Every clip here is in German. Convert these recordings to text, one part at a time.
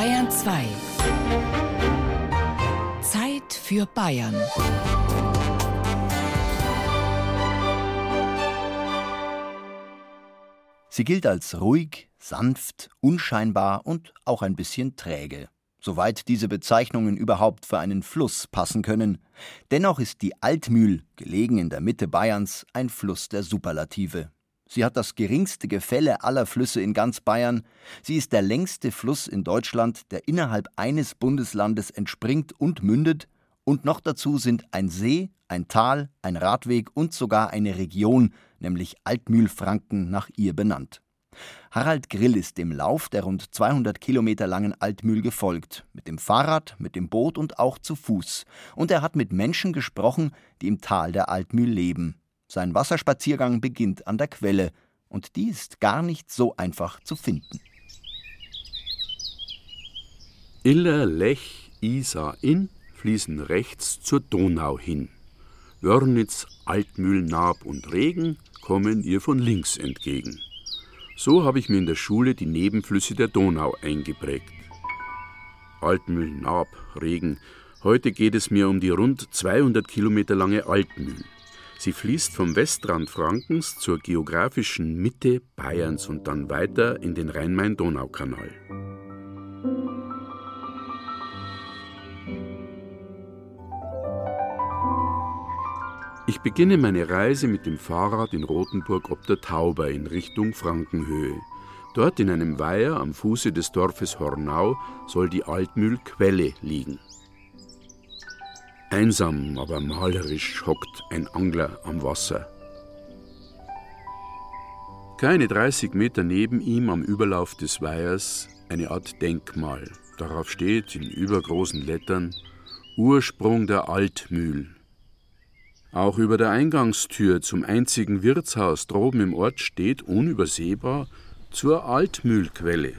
Bayern 2. Zeit für Bayern. Sie gilt als ruhig, sanft, unscheinbar und auch ein bisschen träge, soweit diese Bezeichnungen überhaupt für einen Fluss passen können. Dennoch ist die Altmühl, gelegen in der Mitte Bayerns, ein Fluss der Superlative. Sie hat das geringste Gefälle aller Flüsse in ganz Bayern. Sie ist der längste Fluss in Deutschland, der innerhalb eines Bundeslandes entspringt und mündet. Und noch dazu sind ein See, ein Tal, ein Radweg und sogar eine Region, nämlich Altmühlfranken, nach ihr benannt. Harald Grill ist dem Lauf der rund 200 Kilometer langen Altmühl gefolgt, mit dem Fahrrad, mit dem Boot und auch zu Fuß. Und er hat mit Menschen gesprochen, die im Tal der Altmühl leben. Sein Wasserspaziergang beginnt an der Quelle, und die ist gar nicht so einfach zu finden. Iller, Lech, Isar, Inn fließen rechts zur Donau hin. Wörnitz, Altmühl, Naab und Regen kommen ihr von links entgegen. So habe ich mir in der Schule die Nebenflüsse der Donau eingeprägt. Altmühl, Naab, Regen. Heute geht es mir um die rund 200 Kilometer lange Altmühl. Sie fließt vom Westrand Frankens zur geografischen Mitte Bayerns und dann weiter in den Rhein-Main-Donau-Kanal. Ich beginne meine Reise mit dem Fahrrad in Rothenburg ob der Tauber in Richtung Frankenhöhe. Dort in einem Weiher am Fuße des Dorfes Hornau soll die Altmühlquelle liegen. Einsam, aber malerisch hockt ein Angler am Wasser. Keine 30 Meter neben ihm am Überlauf des Weihers eine Art Denkmal. Darauf steht in übergroßen Lettern Ursprung der Altmühl. Auch über der Eingangstür zum einzigen Wirtshaus droben im Ort steht unübersehbar zur Altmühlquelle.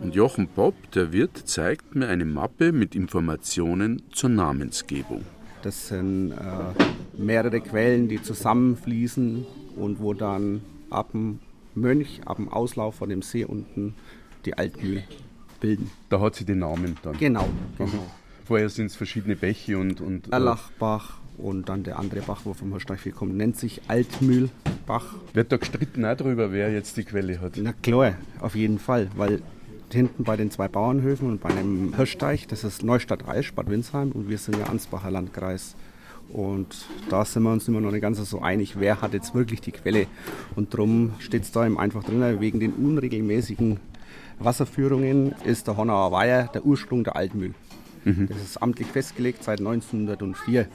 Und Jochen Popp, der Wirt, zeigt mir eine Mappe mit Informationen zur Namensgebung. Das sind äh, mehrere Quellen, die zusammenfließen und wo dann ab dem Mönch, ab dem Auslauf von dem See unten die Altmühl bilden. Da hat sie den Namen dann. Genau, genau. Vorher sind es verschiedene Bäche und. und äh, Erlachbach und dann der andere Bach, wo vom Holstein kommt, nennt sich Altmühlbach. Wird da gestritten auch darüber, wer jetzt die Quelle hat? Na klar, auf jeden Fall, weil hinten bei den zwei Bauernhöfen und bei einem Hirschteich, das ist Neustadt Reisch, Bad Windsheim und wir sind ja Ansbacher Landkreis. Und da sind wir uns immer noch nicht ganz so einig, wer hat jetzt wirklich die Quelle. Und darum steht es da eben einfach drin, wegen den unregelmäßigen Wasserführungen ist der Honauer Weiher der Ursprung der Altmühl. Mhm. Das ist amtlich festgelegt seit 1904.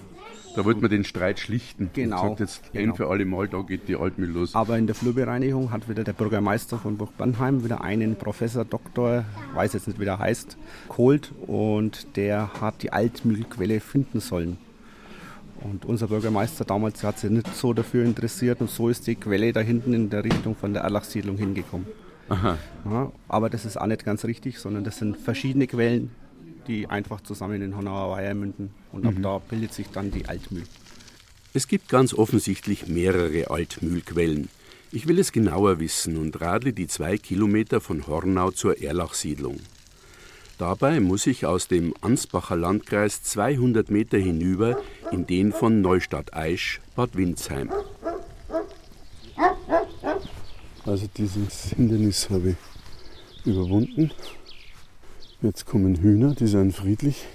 Da wollte man den Streit schlichten. Genau. Und sagt jetzt genau. ein für alle Mal, da geht die Altmühl los. Aber in der Flurbereinigung hat wieder der Bürgermeister von Burg Bernheim wieder einen Professor, Doktor, weiß jetzt nicht, wie der heißt, geholt und der hat die Altmühlquelle finden sollen. Und unser Bürgermeister damals hat sich nicht so dafür interessiert und so ist die Quelle da hinten in der Richtung von der Erlachsiedlung hingekommen. Aha. Ja, aber das ist auch nicht ganz richtig, sondern das sind verschiedene Quellen, die einfach zusammen in Honauer Weiher münden. Und ab mhm. da bildet sich dann die Altmühl. Es gibt ganz offensichtlich mehrere Altmühlquellen. Ich will es genauer wissen und radle die zwei Kilometer von Hornau zur Erlachsiedlung. Dabei muss ich aus dem Ansbacher Landkreis 200 Meter hinüber in den von Neustadt-Aisch, Bad Windsheim. Also dieses Hindernis habe ich überwunden. Jetzt kommen Hühner, die sind friedlich.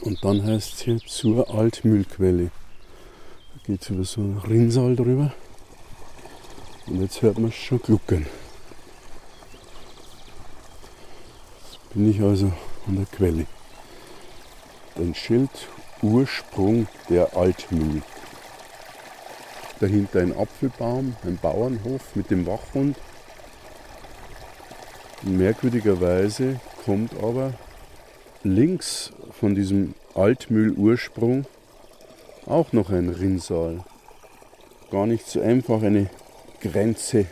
Und dann heißt es hier zur Altmühlquelle. Da geht es über so einen Rinnsal drüber. Und jetzt hört man schon gluckern. Jetzt bin ich also an der Quelle. Ein Schild Ursprung der Altmühl. Dahinter ein Apfelbaum, ein Bauernhof mit dem Wachhund. merkwürdigerweise kommt aber links von diesem Altmühl-Ursprung auch noch ein Rinnsal. Gar nicht so einfach eine Grenze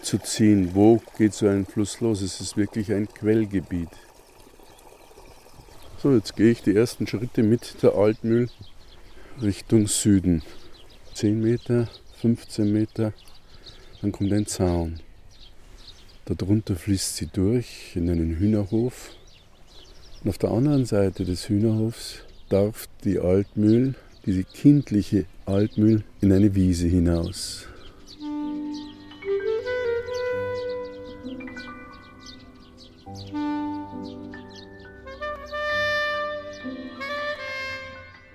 zu ziehen. Wo geht so ein Fluss los? Es ist wirklich ein Quellgebiet. So, jetzt gehe ich die ersten Schritte mit der Altmühl Richtung Süden. 10 Meter, 15 Meter, dann kommt ein Zaun. Darunter fließt sie durch in einen Hühnerhof. Und auf der anderen Seite des Hühnerhofs darf die Altmühl, diese kindliche Altmühl, in eine Wiese hinaus.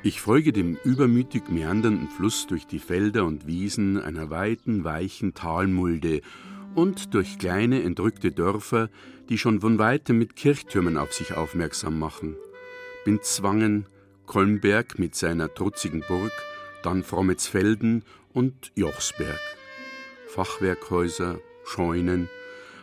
Ich folge dem übermütig meandernden Fluss durch die Felder und Wiesen einer weiten, weichen Talmulde und durch kleine, entrückte Dörfer, die schon von weitem mit Kirchtürmen auf sich aufmerksam machen. Binzwangen, Kolmberg mit seiner trutzigen Burg, dann Frommetsfelden und Jochsberg. Fachwerkhäuser, Scheunen,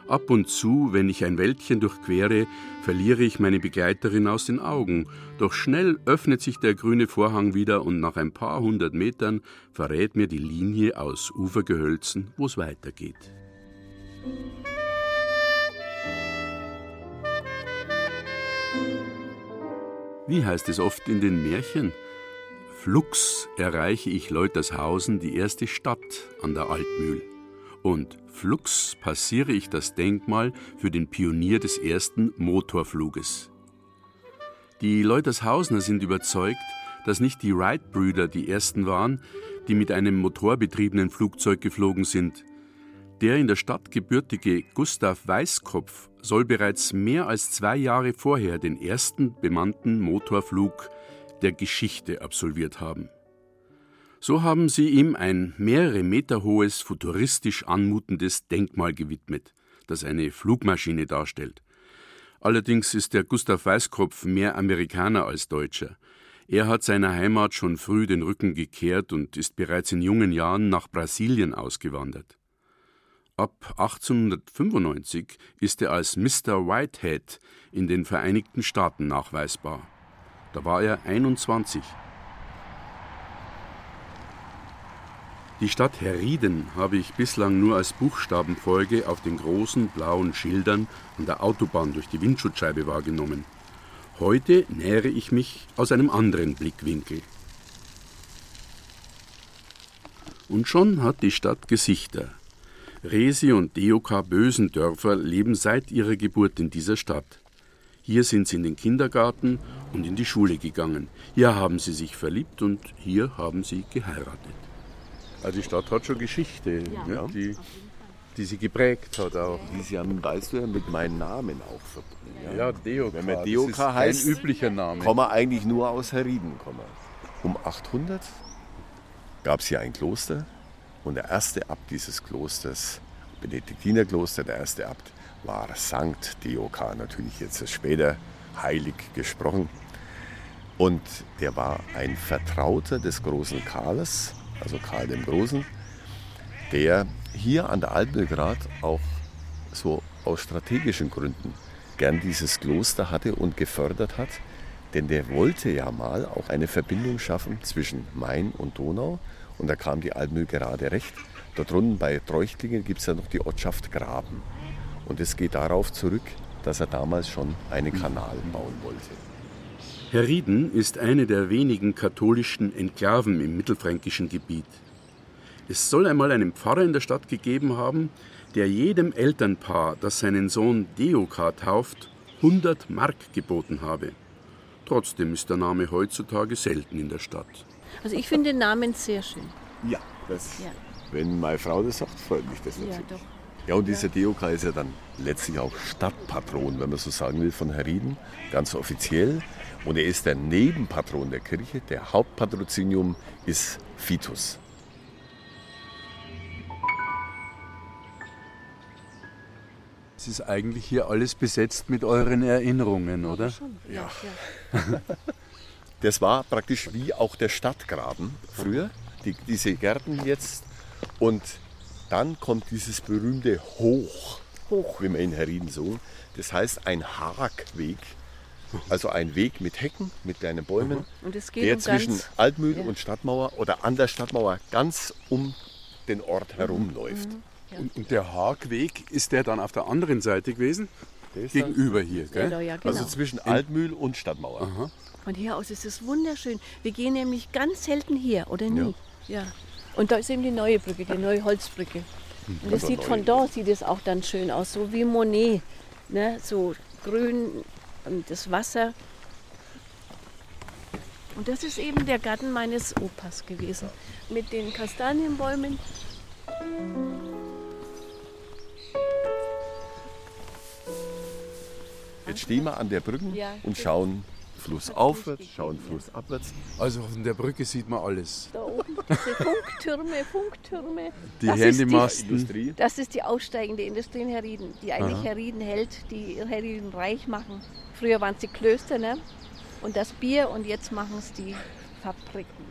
Ab und zu, wenn ich ein Wäldchen durchquere, verliere ich meine Begleiterin aus den Augen, doch schnell öffnet sich der grüne Vorhang wieder und nach ein paar hundert Metern verrät mir die Linie aus Ufergehölzen, wo es weitergeht. Wie heißt es oft in den Märchen? Flugs erreiche ich Leutershausen, die erste Stadt an der Altmühl und flugs passiere ich das Denkmal für den Pionier des ersten Motorfluges. Die Leutershausner sind überzeugt, dass nicht die Wright-Brüder die ersten waren, die mit einem motorbetriebenen Flugzeug geflogen sind. Der in der Stadt gebürtige Gustav Weißkopf soll bereits mehr als zwei Jahre vorher den ersten bemannten Motorflug der Geschichte absolviert haben. So haben sie ihm ein mehrere Meter hohes, futuristisch anmutendes Denkmal gewidmet, das eine Flugmaschine darstellt. Allerdings ist der Gustav Weißkopf mehr Amerikaner als Deutscher. Er hat seiner Heimat schon früh den Rücken gekehrt und ist bereits in jungen Jahren nach Brasilien ausgewandert. Ab 1895 ist er als Mr. Whitehead in den Vereinigten Staaten nachweisbar. Da war er 21. Die Stadt Herrieden habe ich bislang nur als Buchstabenfolge auf den großen blauen Schildern an der Autobahn durch die Windschutzscheibe wahrgenommen. Heute nähere ich mich aus einem anderen Blickwinkel. Und schon hat die Stadt Gesichter. Resi und Deoka Bösendörfer leben seit ihrer Geburt in dieser Stadt. Hier sind sie in den Kindergarten und in die Schule gegangen. Hier haben sie sich verliebt und hier haben sie geheiratet. Also die Stadt hat schon Geschichte, ja. ne, die, die sie geprägt hat auch. Die sie haben, weißt du ja, mit meinem Namen auch verbunden. Ja, ja Deoka. Wenn man Deoka heißt, ein üblicher Name. Man eigentlich nur aus Herrieden kommen. Um 800 gab es hier ein Kloster und der erste Abt dieses Klosters, Benediktinerkloster, der erste Abt, war Sankt Deoka, natürlich jetzt später heilig gesprochen. Und der war ein Vertrauter des großen Karls also Karl dem Großen, der hier an der Altmühlgrad auch so aus strategischen Gründen gern dieses Kloster hatte und gefördert hat. Denn der wollte ja mal auch eine Verbindung schaffen zwischen Main und Donau. Und da kam die Altmühl gerade recht. Dort unten bei Treuchtlingen gibt es ja noch die Ortschaft Graben. Und es geht darauf zurück, dass er damals schon einen Kanal bauen wollte. Herrieden ist eine der wenigen katholischen Enklaven im mittelfränkischen Gebiet. Es soll einmal einen Pfarrer in der Stadt gegeben haben, der jedem Elternpaar, das seinen Sohn Deoka tauft, 100 Mark geboten habe. Trotzdem ist der Name heutzutage selten in der Stadt. Also ich finde den Namen sehr schön. Ja, das, ja. wenn meine Frau das sagt, freut mich das natürlich. Ja, doch. Ja, und dieser Deoka ist ja dann letztlich auch Stadtpatron, wenn man so sagen will, von Herrieden, ganz offiziell. Und er ist der Nebenpatron der Kirche. Der Hauptpatrozinium ist Fitus. Es ist eigentlich hier alles besetzt mit euren Erinnerungen, oder? Ja. ja. Das war praktisch wie auch der Stadtgraben früher, die, diese Gärten jetzt. Und dann kommt dieses berühmte Hoch, Hoch, wie man in Herrieden so. Das heißt ein Hagweg, also ein Weg mit Hecken, mit kleinen Bäumen, der um zwischen Altmühl ja. und Stadtmauer oder an der Stadtmauer ganz um den Ort herumläuft. Mhm. Ja. Und, und, der Hagweg, ist der dann auf der anderen Seite gewesen? Gegenüber hier, gell? Genau, ja, genau. Also zwischen Altmühl und Stadtmauer. Aha. Von hier aus ist es wunderschön. Wir gehen nämlich ganz selten hier, oder nie? Ja. ja. Und da ist eben die neue Brücke, die neue Holzbrücke. Und das sieht von dort sieht es auch dann schön aus, so wie Monet. Ne? So grün und das Wasser. Und das ist eben der Garten meines Opas gewesen. Mit den Kastanienbäumen. Jetzt stehen wir an der Brücke Ja, und schauen flussaufwärts, schauen flussabwärts. Also von der Brücke sieht man alles. Da oben diese Funktürme, Funktürme. Die Das ist Handymasten. Industrie. Das ist die aussteigende Industrie in Herrieden, die eigentlich Herrieden hält, die Herrieden reich machen. Früher waren es die Klöster ne? und das Bier und jetzt machen es die Fabriken.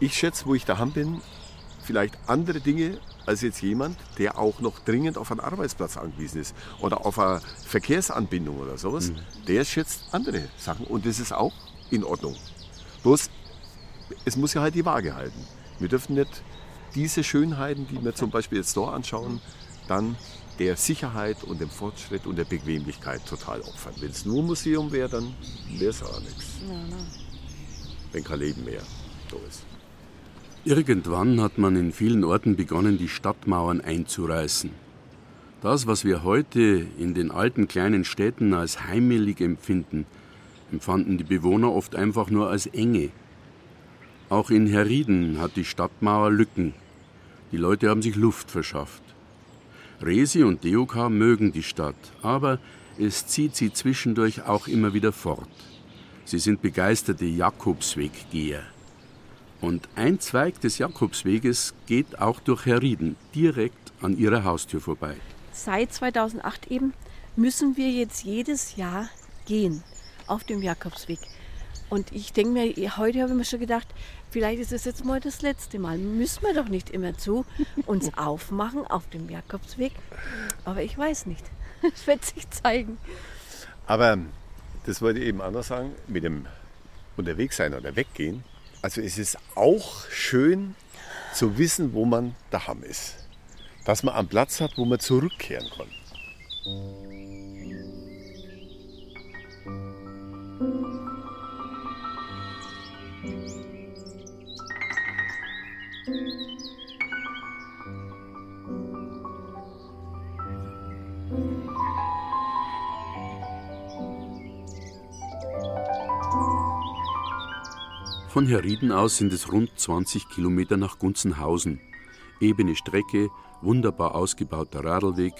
Ich schätze, wo ich daheim bin, vielleicht andere Dinge als jetzt jemand, der auch noch dringend auf einen Arbeitsplatz angewiesen ist oder auf eine Verkehrsanbindung oder sowas. Der schätzt andere Sachen und das ist auch in Ordnung. Bloß, es muss ja halt die Waage halten. Wir dürfen nicht diese Schönheiten, die wir zum Beispiel jetzt da anschauen, dann der Sicherheit und dem Fortschritt und der Bequemlichkeit total opfern. Wenn es nur Museum wäre, dann wäre es auch nichts. Wenn kein Leben mehr da ist. Irgendwann hat man in vielen Orten begonnen, die Stadtmauern einzureißen. Das, was wir heute in den alten kleinen Städten als heimelig empfinden, empfanden die Bewohner oft einfach nur als Enge. Auch in Herrieden hat die Stadtmauer Lücken. Die Leute haben sich Luft verschafft. Resi und Deoka mögen die Stadt, aber es zieht sie zwischendurch auch immer wieder fort. Sie sind begeisterte Jakobsweggeher. Und ein Zweig des Jakobsweges geht auch durch Herrieden, direkt an ihrer Haustür vorbei. Seit 2008 eben müssen wir jetzt jedes Jahr gehen auf dem Jakobsweg. Und ich denke mir, heute habe ich mir schon gedacht, vielleicht ist es jetzt mal das letzte Mal. Müssen wir doch nicht immer zu uns aufmachen auf dem Jakobsweg. Aber ich weiß nicht. Es wird sich zeigen. Aber das wollte ich eben anders sagen, mit dem Unterwegssein oder Weggehen. Also es ist auch schön zu wissen, wo man daheim ist. Dass man einen Platz hat, wo man zurückkehren kann. Von Herrieden aus sind es rund 20 Kilometer nach Gunzenhausen. Ebene Strecke, wunderbar ausgebauter Radlweg.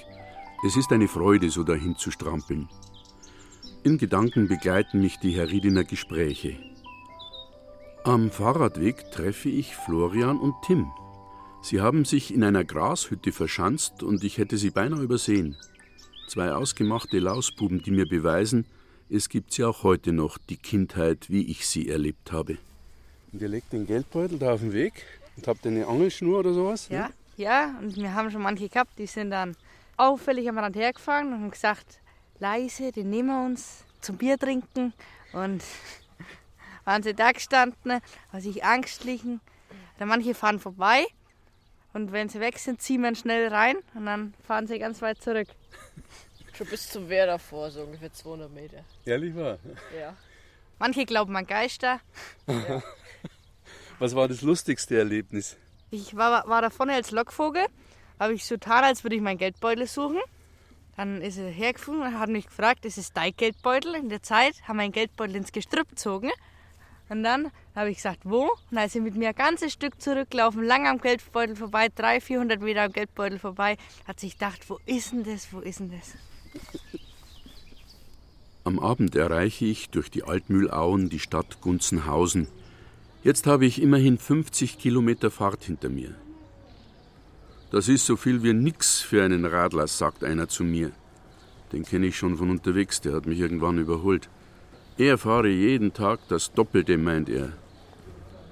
Es ist eine Freude, so dahin zu strampeln. In Gedanken begleiten mich die Herriedener Gespräche. Am Fahrradweg treffe ich Florian und Tim. Sie haben sich in einer Grashütte verschanzt und ich hätte sie beinahe übersehen. Zwei ausgemachte Lausbuben, die mir beweisen, es gibt sie auch heute noch, die Kindheit, wie ich sie erlebt habe. Und ihr legt den Geldbeutel da auf den Weg und habt eine Angelschnur oder sowas? Ja, ja, und wir haben schon manche gehabt, die sind dann auffällig am Rand hergefahren und haben gesagt, leise, den nehmen wir uns zum Bier trinken. Und waren sie da gestanden, haben sich angstlichen. Dann manche fahren vorbei und wenn sie weg sind, ziehen wir schnell rein und dann fahren sie ganz weit zurück. Schon bis zum Wehr davor, so ungefähr 200 Meter. Ehrlich wahr? Ja. Manche glauben an Geister. Was war das lustigste Erlebnis? Ich war, war da vorne als Lockvogel, habe ich so getan, als würde ich meinen Geldbeutel suchen. Dann ist er hergefunden und hat mich gefragt, ist es dein Geldbeutel? In der Zeit haben wir einen Geldbeutel ins Gestrüpp gezogen. Und dann habe ich gesagt, wo? Und dann ist er mit mir ein ganzes Stück zurückgelaufen, lang am Geldbeutel vorbei, 300, 400 Meter am Geldbeutel vorbei. Hat sich gedacht, wo ist denn das, wo ist denn das? Am Abend erreiche ich durch die Altmühlauen die Stadt Gunzenhausen. Jetzt habe ich immerhin 50 Kilometer Fahrt hinter mir. Das ist so viel wie nix für einen Radler, sagt einer zu mir. Den kenne ich schon von unterwegs, der hat mich irgendwann überholt. Er fahre jeden Tag das Doppelte, meint er.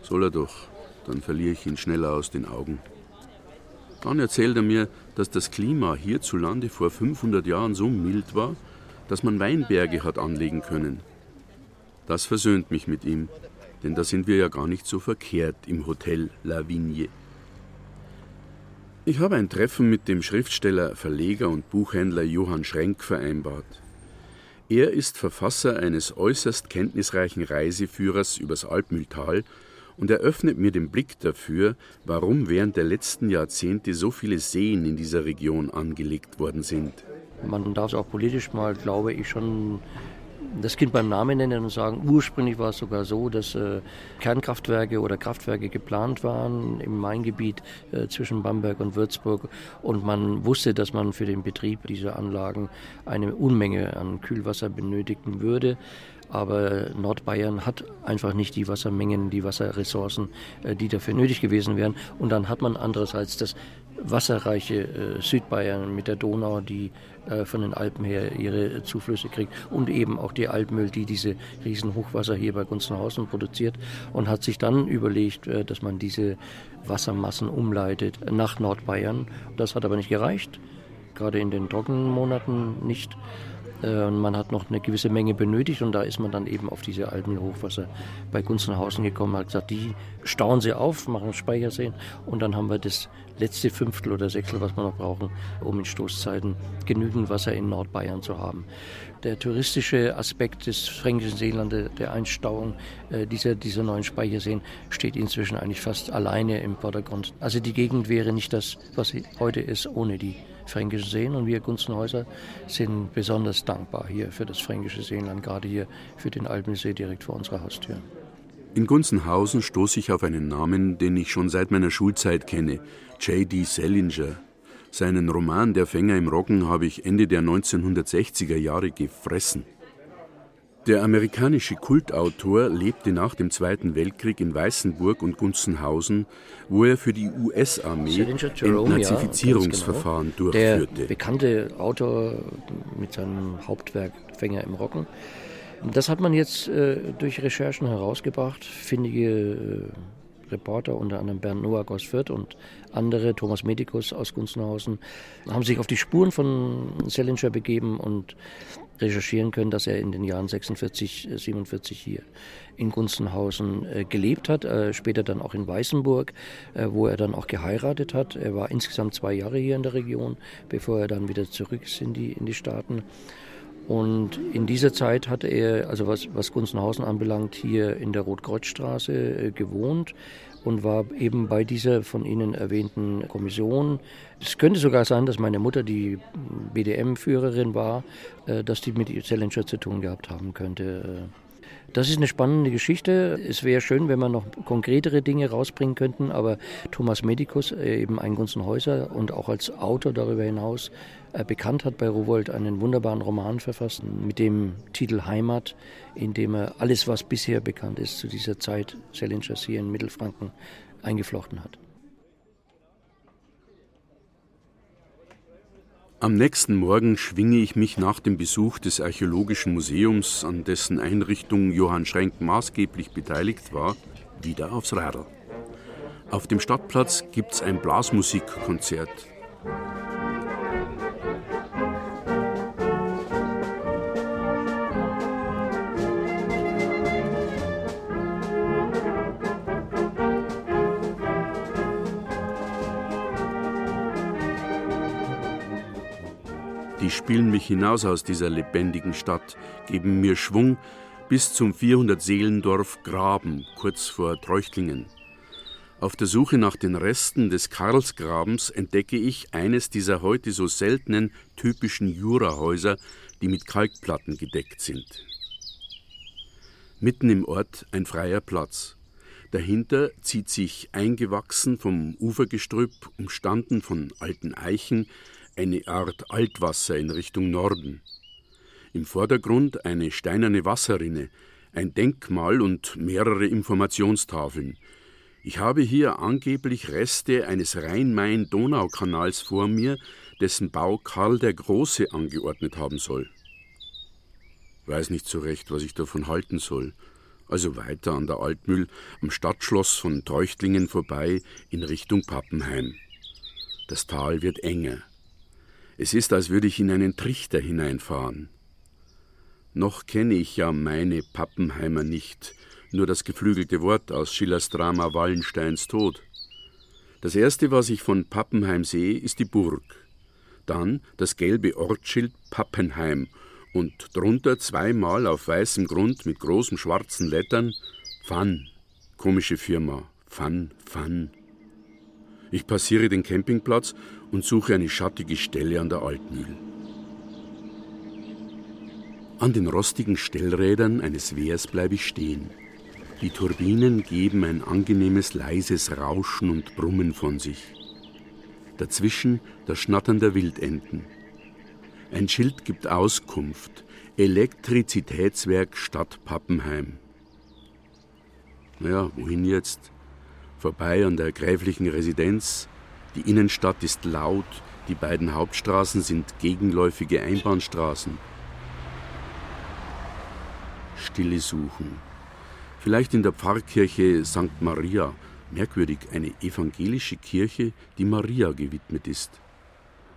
Soll er doch, dann verliere ich ihn schneller aus den Augen. Dann erzählt er mir, dass das Klima hierzulande vor 500 Jahren so mild war, dass man Weinberge hat anlegen können. Das versöhnt mich mit ihm, denn da sind wir ja gar nicht so verkehrt im Hotel La Vigne. Ich habe ein Treffen mit dem Schriftsteller, Verleger und Buchhändler Johann Schrenk vereinbart. Er ist Verfasser eines äußerst kenntnisreichen Reiseführers übers Alpmühltal und eröffnet mir den Blick dafür, warum während der letzten Jahrzehnte so viele Seen in dieser Region angelegt worden sind. Man darf auch politisch mal, glaube ich, schon das Kind beim Namen nennen und sagen, ursprünglich war es sogar so, dass äh, Kernkraftwerke oder Kraftwerke geplant waren im Maingebiet äh, zwischen Bamberg und Würzburg und man wusste, dass man für den Betrieb dieser Anlagen eine Unmenge an Kühlwasser benötigen würde. Aber Nordbayern hat einfach nicht die Wassermengen, die Wasserressourcen, äh, die dafür nötig gewesen wären. Und dann hat man andererseits das wasserreiche äh, Südbayern mit der Donau, die äh, von den Alpen her ihre Zuflüsse kriegt. Und eben auch die Alpmüll, die diese riesen Hochwasser hier bei Gunzenhausen produziert. Und hat sich dann überlegt, äh, dass man diese Wassermassen umleitet nach Nordbayern. Das hat aber nicht gereicht, gerade in den Trockenmonaten nicht. Äh, man hat noch eine gewisse Menge benötigt. Und da ist man dann eben auf diese alten bei Gunzenhausen gekommen, hat gesagt, die stauen sie auf, machen Speicherseen und dann haben wir das letzte Fünftel oder Sechstel, was wir noch brauchen, um in Stoßzeiten genügend Wasser in Nordbayern zu haben. Der touristische Aspekt des Fränkischen Seelandes, der Einstauung äh, dieser, dieser neuen Speicherseen, steht inzwischen eigentlich fast alleine im Vordergrund. Also die Gegend wäre nicht das, was sie heute ist, ohne die Fränkischen Seen. Und wir Gunzenhäuser sind besonders dankbar hier für das Fränkische Seenland, gerade hier für den Alpensee direkt vor unserer Haustür. In Gunzenhausen stoße ich auf einen Namen, den ich schon seit meiner Schulzeit kenne, J.D. Salinger. Seinen Roman Der Fänger im Roggen habe ich Ende der 1960er Jahre gefressen. Der amerikanische Kultautor lebte nach dem Zweiten Weltkrieg in Weißenburg und Gunzenhausen, wo er für die US-Armee Entnazifizierungsverfahren ja, genau. durchführte. Der bekannte Autor mit seinem Hauptwerk Fänger im Roggen. Das hat man jetzt äh, durch Recherchen herausgebracht. Findige äh, Reporter, unter anderem Bernd Noack aus Fürth und andere, Thomas Medikus aus Gunzenhausen, haben sich auf die Spuren von Selinger begeben und recherchieren können, dass er in den Jahren 46, 47 hier in Gunzenhausen äh, gelebt hat, äh, später dann auch in Weißenburg, äh, wo er dann auch geheiratet hat. Er war insgesamt zwei Jahre hier in der Region, bevor er dann wieder zurück ist in die, in die Staaten. Und in dieser Zeit hatte er, also was, was Gunzenhausen anbelangt, hier in der Rotkreuzstraße äh, gewohnt und war eben bei dieser von Ihnen erwähnten Kommission. Es könnte sogar sein, dass meine Mutter die BDM-Führerin war, äh, dass die mit Zellinger zu tun gehabt haben könnte. Das ist eine spannende Geschichte. Es wäre schön, wenn wir noch konkretere Dinge rausbringen könnten, aber Thomas Medikus, äh, eben ein Gunzenhäuser und auch als Autor darüber hinaus äh, bekannt hat bei Rowold, einen wunderbaren Roman verfasst mit dem Titel Heimat, in dem er alles, was bisher bekannt ist zu dieser Zeit Sellingers hier in Mittelfranken eingeflochten hat. Am nächsten Morgen schwinge ich mich nach dem Besuch des Archäologischen Museums, an dessen Einrichtung Johann Schrenk maßgeblich beteiligt war, wieder aufs Radl. Auf dem Stadtplatz gibt's ein Blasmusikkonzert. Hinaus aus dieser lebendigen Stadt, geben mir Schwung bis zum 400 Seelendorf Graben, kurz vor Treuchtlingen. Auf der Suche nach den Resten des Karlsgrabens entdecke ich eines dieser heute so seltenen typischen Jurahäuser, die mit Kalkplatten gedeckt sind. Mitten im Ort ein freier Platz. Dahinter zieht sich eingewachsen vom Ufergestrüpp, umstanden von alten Eichen, eine Art Altwasser in Richtung Norden. Im Vordergrund eine steinerne Wasserrinne, ein Denkmal und mehrere Informationstafeln. Ich habe hier angeblich Reste eines Rhein-Main-Donau-Kanals vor mir, dessen Bau Karl der Große angeordnet haben soll. Weiß nicht so recht, was ich davon halten soll. Also weiter an der Altmühl am Stadtschloss von Treuchtlingen vorbei in Richtung Pappenheim. Das Tal wird enger. Es ist, als würde ich in einen Trichter hineinfahren. Noch kenne ich ja meine Pappenheimer nicht, nur das geflügelte Wort aus Schillers Drama Wallensteins Tod. Das erste, was ich von Pappenheim sehe, ist die Burg. Dann das gelbe Ortsschild Pappenheim und drunter zweimal auf weißem Grund mit großen schwarzen Lettern Pfann. Komische Firma. Fun, Fun. Ich passiere den Campingplatz und suche eine schattige Stelle an der Altmühl. An den rostigen Stellrädern eines Wehrs bleibe ich stehen. Die Turbinen geben ein angenehmes leises Rauschen und Brummen von sich. Dazwischen das Schnattern der Wildenten. Ein Schild gibt Auskunft. Elektrizitätswerk Stadt Pappenheim. Naja, wohin jetzt? Vorbei an der gräflichen Residenz. Die Innenstadt ist laut. Die beiden Hauptstraßen sind gegenläufige Einbahnstraßen. Stille suchen. Vielleicht in der Pfarrkirche St. Maria. Merkwürdig, eine evangelische Kirche, die Maria gewidmet ist.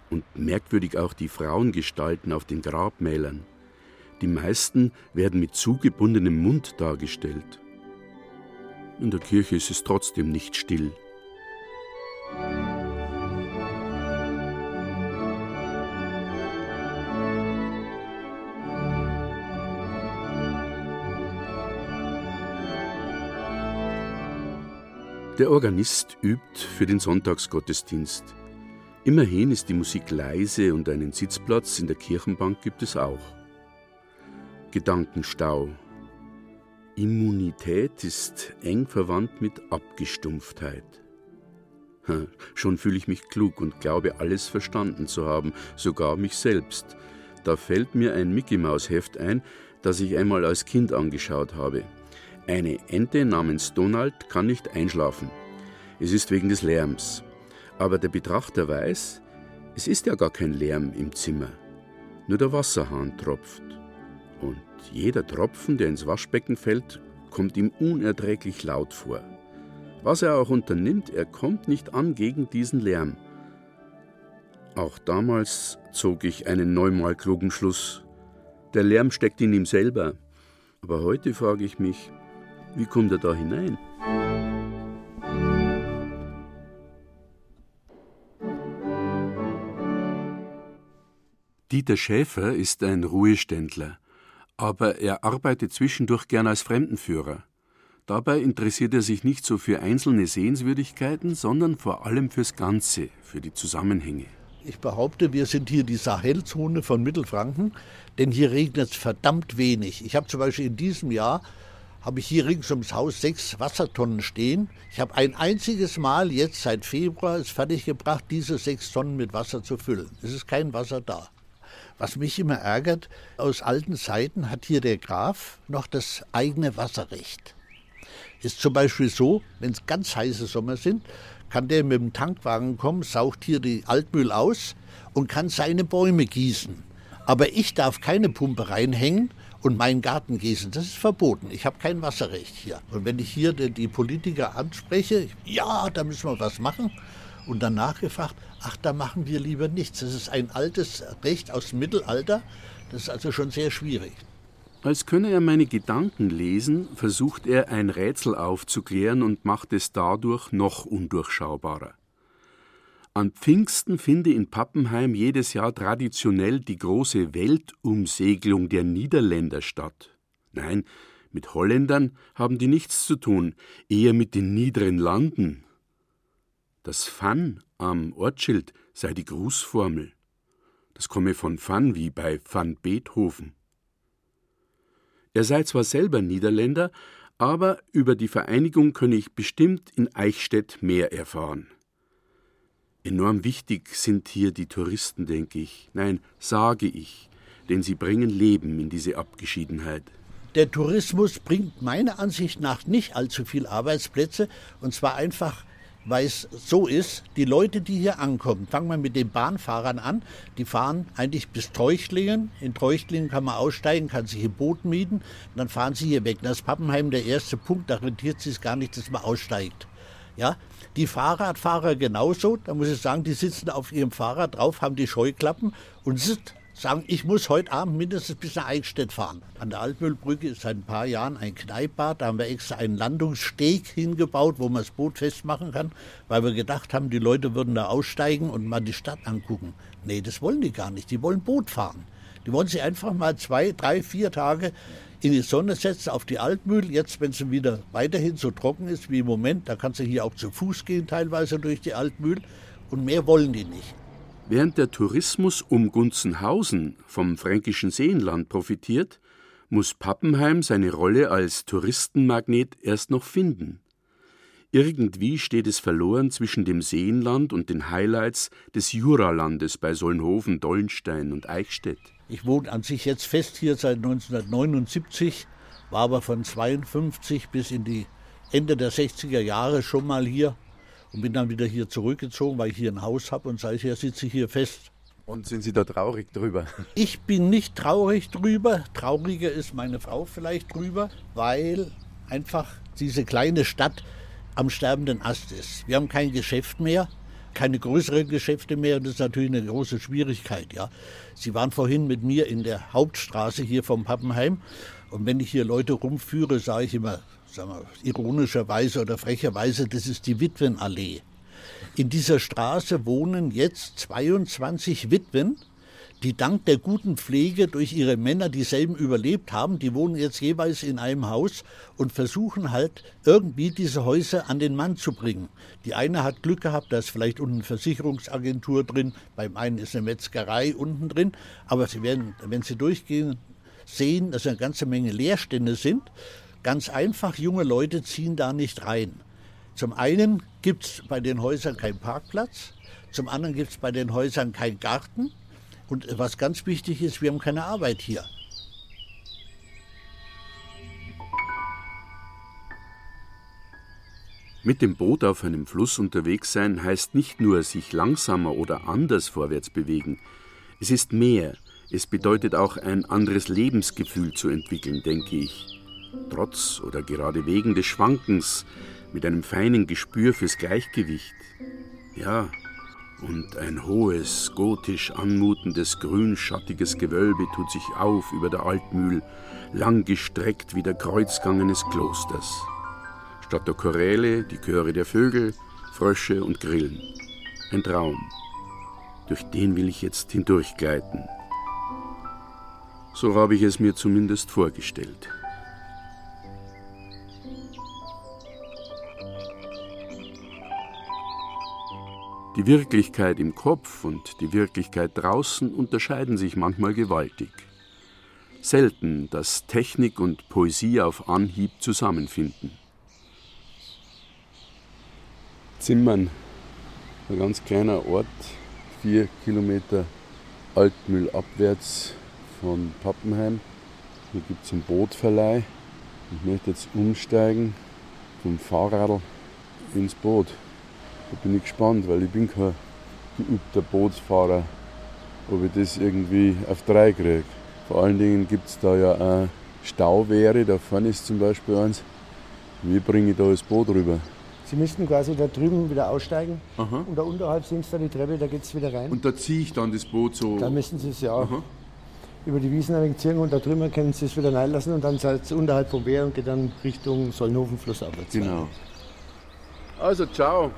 Und merkwürdig auch die Frauengestalten auf den Grabmälern. Die meisten werden mit zugebundenem Mund dargestellt. In der Kirche ist es trotzdem nicht still. Der Organist übt für den Sonntagsgottesdienst. Immerhin ist die Musik leise und einen Sitzplatz in der Kirchenbank gibt es auch. Gedankenstau. Immunität ist eng verwandt mit Abgestumpftheit. Schon fühle ich mich klug und glaube, alles verstanden zu haben, sogar mich selbst. Da fällt mir ein Mickey-Maus-Heft ein, das ich einmal als Kind angeschaut habe. Eine Ente namens Donald kann nicht einschlafen. Es ist wegen des Lärms. Aber der Betrachter weiß, es ist ja gar kein Lärm im Zimmer. Nur der Wasserhahn tropft. Jeder Tropfen, der ins Waschbecken fällt, kommt ihm unerträglich laut vor. Was er auch unternimmt, er kommt nicht an gegen diesen Lärm. Auch damals zog ich einen neunmal klugen Schluss. Der Lärm steckt in ihm selber. Aber heute frage ich mich, wie kommt er da hinein? Dieter Schäfer ist ein Ruheständler, aber er arbeitet zwischendurch gern als Fremdenführer. Dabei interessiert er sich nicht so für einzelne Sehenswürdigkeiten, sondern vor allem fürs Ganze, für die Zusammenhänge. Ich behaupte, wir sind hier die Sahelzone von Mittelfranken, denn hier regnet es verdammt wenig. Ich habe zum Beispiel in diesem Jahr habe ich hier rings ums Haus sechs Wassertonnen stehen. Ich habe ein einziges Mal jetzt seit Februar es fertiggebracht, diese sechs Tonnen mit Wasser zu füllen. Es ist kein Wasser da. Was mich immer ärgert, aus alten Zeiten hat hier der Graf noch das eigene Wasserrecht. Ist zum Beispiel so, wenn es ganz heiße Sommer sind, kann der mit dem Tankwagen kommen, saugt hier die Altmüll aus und kann seine Bäume gießen. Aber ich darf keine Pumpe reinhängen und meinen Garten gießen. Das ist verboten. Ich habe kein Wasserrecht hier. Und wenn ich hier die Politiker anspreche, ja, da müssen wir was machen, und danach gefragt, ach, da machen wir lieber nichts. Das ist ein altes Recht aus dem Mittelalter. Das ist also schon sehr schwierig. Als könne er meine Gedanken lesen, versucht er ein Rätsel aufzuklären und macht es dadurch noch undurchschaubarer. An Pfingsten finde in Pappenheim jedes Jahr traditionell die große Weltumsegelung der Niederländer statt. Nein, mit Holländern haben die nichts zu tun, eher mit den niederen Landen. Das Fan am Ortsschild sei die Grußformel. Das komme von Fan wie bei Van Beethoven. Er sei zwar selber Niederländer, aber über die Vereinigung könne ich bestimmt in Eichstätt mehr erfahren. Enorm wichtig sind hier die Touristen, denke ich. Nein, sage ich, denn sie bringen Leben in diese Abgeschiedenheit. Der Tourismus bringt meiner Ansicht nach nicht allzu viel Arbeitsplätze, und zwar einfach, weil es so ist, die Leute, die hier ankommen, fangen wir mit den Bahnfahrern an, die fahren eigentlich bis Treuchtlingen. In Treuchtlingen kann man aussteigen, kann sich ein Boot mieten, dann fahren sie hier weg. Das ist Pappenheim der erste Punkt, da rentiert es sich gar nicht, dass man aussteigt. Ja, die Fahrradfahrer genauso, da muss ich sagen, die sitzen auf ihrem Fahrrad drauf, haben die Scheuklappen und sind, sagen, ich muss heute Abend mindestens bis nach Eichstätt fahren. An der Altmühlbrücke ist seit ein paar Jahren ein Kneippbad, da haben wir extra einen Landungssteg hingebaut, wo man das Boot festmachen kann, weil wir gedacht haben, die Leute würden da aussteigen und mal die Stadt angucken. Nee, das wollen die gar nicht, die wollen Boot fahren. Die wollen sich einfach mal zwei, drei, vier Tage in die Sonne setzen, auf die Altmühl. Jetzt, wenn es wieder weiterhin so trocken ist wie im Moment, da kannst du hier auch zu Fuß gehen, teilweise durch die Altmühl. Und mehr wollen die nicht. Während der Tourismus um Gunzenhausen vom fränkischen Seenland profitiert, muss Pappenheim seine Rolle als Touristenmagnet erst noch finden. Irgendwie steht es verloren zwischen dem Seenland und den Highlights des Juralandes bei Solnhofen, Dollenstein und Eichstätt. Ich wohne an sich jetzt fest hier seit 1979, war aber von 52 bis in die Ende der 60er Jahre schon mal hier und bin dann wieder hier zurückgezogen, weil ich hier ein Haus habe und seither sitze ich hier fest. Und sind Sie da traurig drüber? Ich bin nicht traurig drüber. Trauriger ist meine Frau vielleicht drüber, weil einfach diese kleine Stadt am sterbenden Ast ist. Wir haben kein Geschäft mehr keine größeren Geschäfte mehr und das ist natürlich eine große Schwierigkeit. Ja. Sie waren vorhin mit mir in der Hauptstraße hier vom Pappenheim und wenn ich hier Leute rumführe, sage ich immer, sagen wir, ironischerweise oder frecherweise, das ist die Witwenallee. In dieser Straße wohnen jetzt 22 Witwen, die dank der guten Pflege durch ihre Männer dieselben überlebt haben, die wohnen jetzt jeweils in einem Haus und versuchen halt irgendwie diese Häuser an den Mann zu bringen. Die eine hat Glück gehabt, da ist vielleicht unten eine Versicherungsagentur drin, beim einen ist eine Metzgerei unten drin, aber sie werden, wenn sie durchgehen, sehen, dass eine ganze Menge Leerstände sind. Ganz einfach, junge Leute ziehen da nicht rein. Zum einen gibt es bei den Häusern keinen Parkplatz, zum anderen gibt es bei den Häusern keinen Garten und was ganz wichtig ist, wir haben keine Arbeit hier. Mit dem Boot auf einem Fluss unterwegs sein heißt nicht nur sich langsamer oder anders vorwärts bewegen. Es ist mehr. Es bedeutet auch ein anderes Lebensgefühl zu entwickeln, denke ich. Trotz oder gerade wegen des Schwankens, mit einem feinen Gespür fürs Gleichgewicht. Ja, und ein hohes, gotisch anmutendes, grünschattiges Gewölbe tut sich auf über der Altmühl, langgestreckt wie der Kreuzgang eines Klosters. Statt der Choräle die Chöre der Vögel, Frösche und Grillen. Ein Traum. Durch den will ich jetzt hindurchgleiten. So habe ich es mir zumindest vorgestellt. Die Wirklichkeit im Kopf und die Wirklichkeit draußen unterscheiden sich manchmal gewaltig. Selten, dass Technik und Poesie auf Anhieb zusammenfinden. Zimmern, ein ganz kleiner Ort, vier Kilometer Altmühl abwärts von Pappenheim. Hier gibt es einen Bootverleih. Ich möchte jetzt umsteigen vom Fahrrad ins Boot. Da bin ich gespannt, weil ich bin kein geübter Bootsfahrer, ob ich das irgendwie auf drei kriege. Vor allen Dingen gibt es da ja auch Stauwehre, da vorne ist zum Beispiel eins. Wie bringe ich da das Boot rüber? Sie müssten quasi da drüben wieder aussteigen Aha. und da unterhalb sehen Sie da die Treppe, da geht es wieder rein. Und da ziehe ich dann das Boot so? Da müssen Sie es ja auch über die Wiesen ein wenig ziehen und da drüben können Sie es wieder reinlassen und dann seid ihr unterhalb vom Wehr und geht dann Richtung Solnhofen flussabwärts. Genau. Also ciao.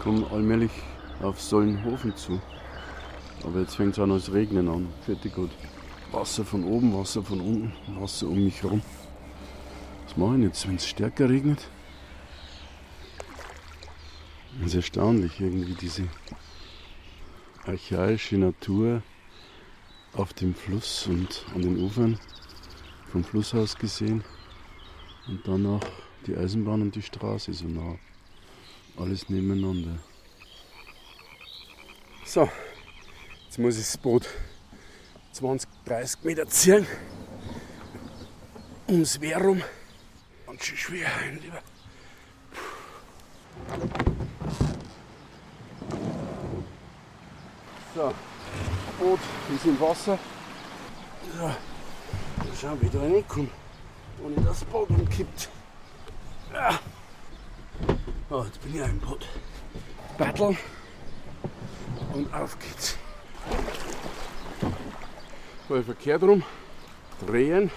Komme allmählich auf Sollenhofen zu. Aber jetzt fängt es an als Regnen an. Fertig gut. Wasser von oben, Wasser von unten, Wasser um mich herum. Was mache ich jetzt, wenn es stärker regnet? Das ist erstaunlich, irgendwie diese archaische Natur auf dem Fluss und an den Ufern vom Fluss aus gesehen und dann auch die Eisenbahn und die Straße so nah. Alles nebeneinander. So, jetzt muss ich das Boot 20, 30 Meter ziehen. Ums Wehr rum. Und schon schwer, ein lieber. So, Boot ist im Wasser. So, mal schauen, wie ich da reinkomme, ohne dass das Boot umkippt. Ja. Oh, jetzt bin ich im Boot. Battle. Und auf geht's. Voll verkehrt rum. Drehen.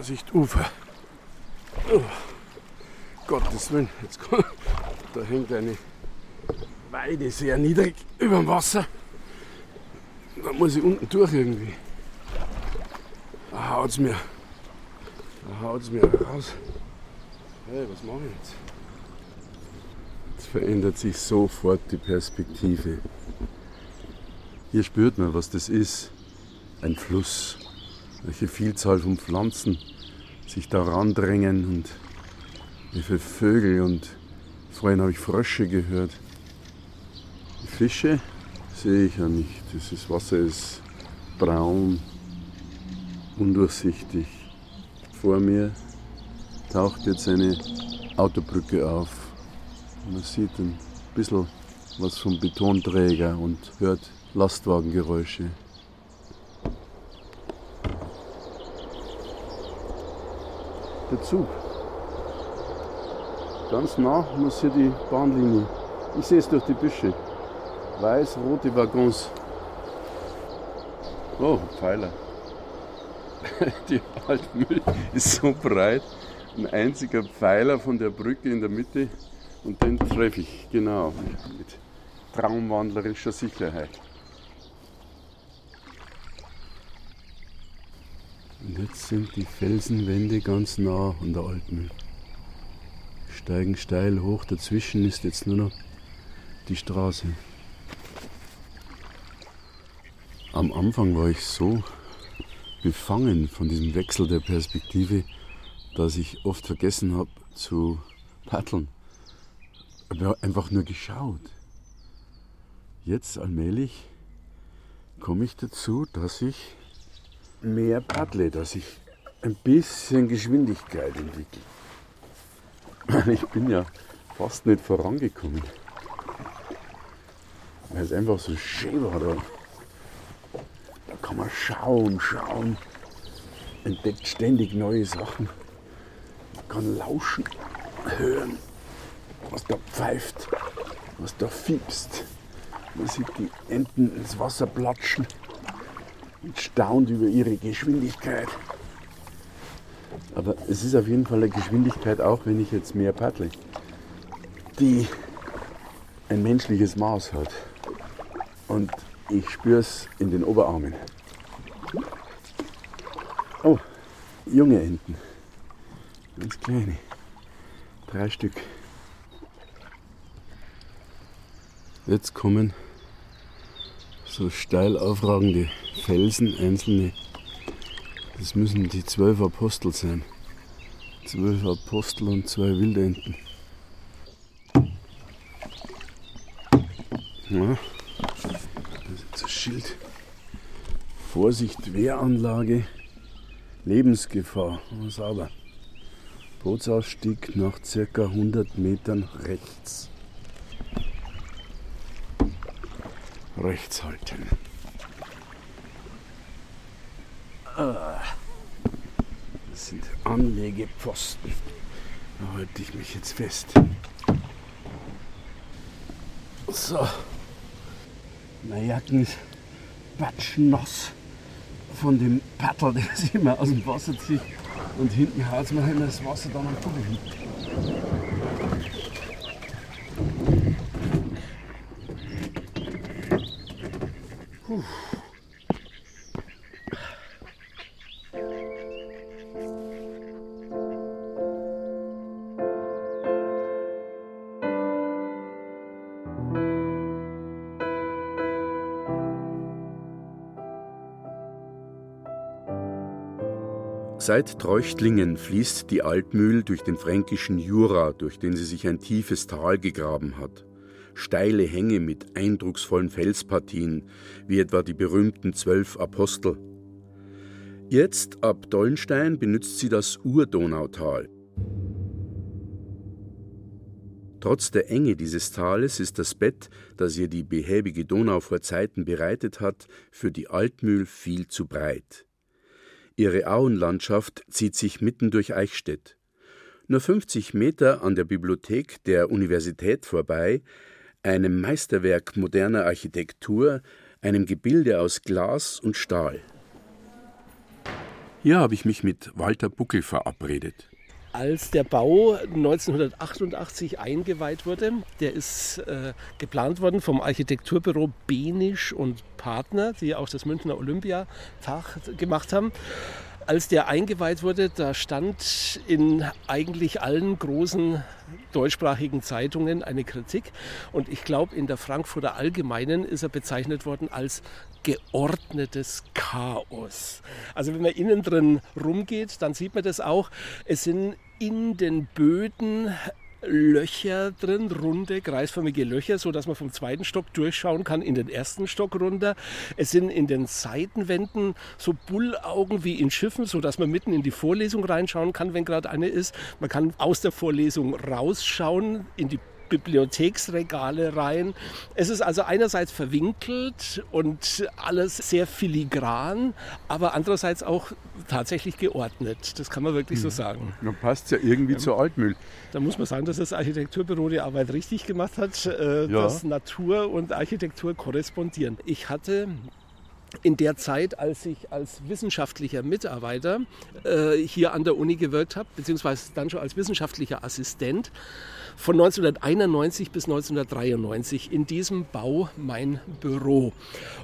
Sicht Ufer. Oh. Gottes Willen, jetzt kommt, da hängt eine Weide sehr niedrig über dem Wasser. Da muss ich unten durch irgendwie. Haut's mir. Da haut's mir raus. Hey, was mache ich jetzt? Jetzt verändert sich sofort die Perspektive. Hier spürt man, was das ist. Ein Fluss. Welche Vielzahl von Pflanzen sich daran drängen und wie viele Vögel und vorhin habe ich Frösche gehört. Die Fische sehe ich ja nicht. Das Wasser ist braun, undurchsichtig. Vor mir taucht jetzt eine Autobrücke auf. Man sieht ein bisschen was vom Betonträger und hört Lastwagengeräusche. Der Zug. Ganz nah muss hier die Bahnlinie. Ich sehe es durch die Büsche. Weiß-rote Waggons. Oh, Pfeiler. Die Altmühl ist so breit. Ein einziger Pfeiler von der Brücke in der Mitte. Und den treffe ich, genau. Mit traumwandlerischer Sicherheit. Und jetzt sind die Felsenwände ganz nah an der Altmühl steigen steil hoch. Dazwischen ist jetzt nur noch die Straße. Am Anfang war ich so befangen von diesem Wechsel der Perspektive, dass ich oft vergessen habe zu paddeln. Habe einfach nur geschaut. Jetzt allmählich komme ich dazu, dass ich mehr paddle, dass ich ein bisschen Geschwindigkeit entwickle. Ich bin ja fast nicht vorangekommen. Weil es einfach so schön war da. Da kann man schauen, schauen. Entdeckt ständig neue Sachen. Man kann lauschen, hören, was da pfeift, was da fiebst. Man sieht die Enten ins Wasser platschen und staunt über ihre Geschwindigkeit. Aber es ist auf jeden Fall eine Geschwindigkeit, auch wenn ich jetzt mehr paddle, die ein menschliches Maß hat. Und ich spüre es in den Oberarmen. Oh, junge Enten. Ganz kleine. Drei Stück. Jetzt kommen so steil aufragende Felsen, einzelne das müssen die zwölf Apostel sein. Zwölf Apostel und zwei Wildenten. Ja, Schild. Vorsicht, Wehranlage, Lebensgefahr. Sauber. Bootsausstieg nach circa 100 Metern rechts. Rechts halten. Das sind Anlegepfosten. Da halte ich mich jetzt fest. So. Meine Jacken ist batschnass von dem Paddel, der sich immer aus dem Wasser zieht. Und hinten haut es mir immer das Wasser dann am Kuppel hin. Puh. Seit Treuchtlingen fließt die Altmühl durch den fränkischen Jura, durch den sie sich ein tiefes Tal gegraben hat. Steile Hänge mit eindrucksvollen Felspartien, wie etwa die berühmten zwölf Apostel. Jetzt ab Dollenstein benutzt sie das Urdonautal. Trotz der Enge dieses Tales ist das Bett, das ihr die behäbige Donau vor Zeiten bereitet hat, für die Altmühl viel zu breit. Ihre Auenlandschaft zieht sich mitten durch Eichstätt. Nur 50 Meter an der Bibliothek der Universität vorbei, einem Meisterwerk moderner Architektur, einem Gebilde aus Glas und Stahl. Hier habe ich mich mit Walter Buckel verabredet. Als der Bau 1988 eingeweiht wurde. Der ist äh, geplant worden vom Architekturbüro Benisch und Partner, die auch das Münchner Olympiatag gemacht haben als der eingeweiht wurde, da stand in eigentlich allen großen deutschsprachigen Zeitungen eine Kritik. Und ich glaube, in der Frankfurter Allgemeinen ist er bezeichnet worden als geordnetes Chaos. Also wenn man innen drin rumgeht, dann sieht man das auch. Es sind in den Böden Löcher drin, runde, kreisförmige Löcher, so dass man vom zweiten Stock durchschauen kann in den ersten Stock runter. Es sind in den Seitenwänden so Bullaugen wie in Schiffen, so dass man mitten in die Vorlesung reinschauen kann, wenn gerade eine ist. Man kann aus der Vorlesung rausschauen in die Bibliotheksregale rein. Es ist also einerseits verwinkelt und alles sehr filigran, aber andererseits auch tatsächlich geordnet. Das kann man wirklich so mhm. sagen. Dann passt ja irgendwie ja. zur Altmühl. Da muss man sagen, dass das Architekturbüro die Arbeit richtig gemacht hat, äh, ja. dass Natur und Architektur korrespondieren. Ich hatte in der Zeit, als ich als wissenschaftlicher Mitarbeiter äh, hier an der Uni gewirkt habe, beziehungsweise dann schon als wissenschaftlicher Assistent, von 1991 bis 1993 in diesem Bau mein Büro.